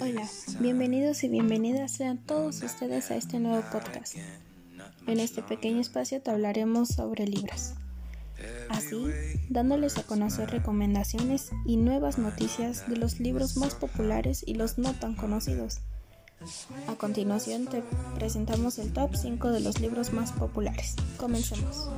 Hola, bienvenidos y bienvenidas sean todos ustedes a este nuevo podcast. En este pequeño espacio te hablaremos sobre libros. Así, dándoles a conocer recomendaciones y nuevas noticias de los libros más populares y los no tan conocidos. A continuación te presentamos el top 5 de los libros más populares. Comencemos.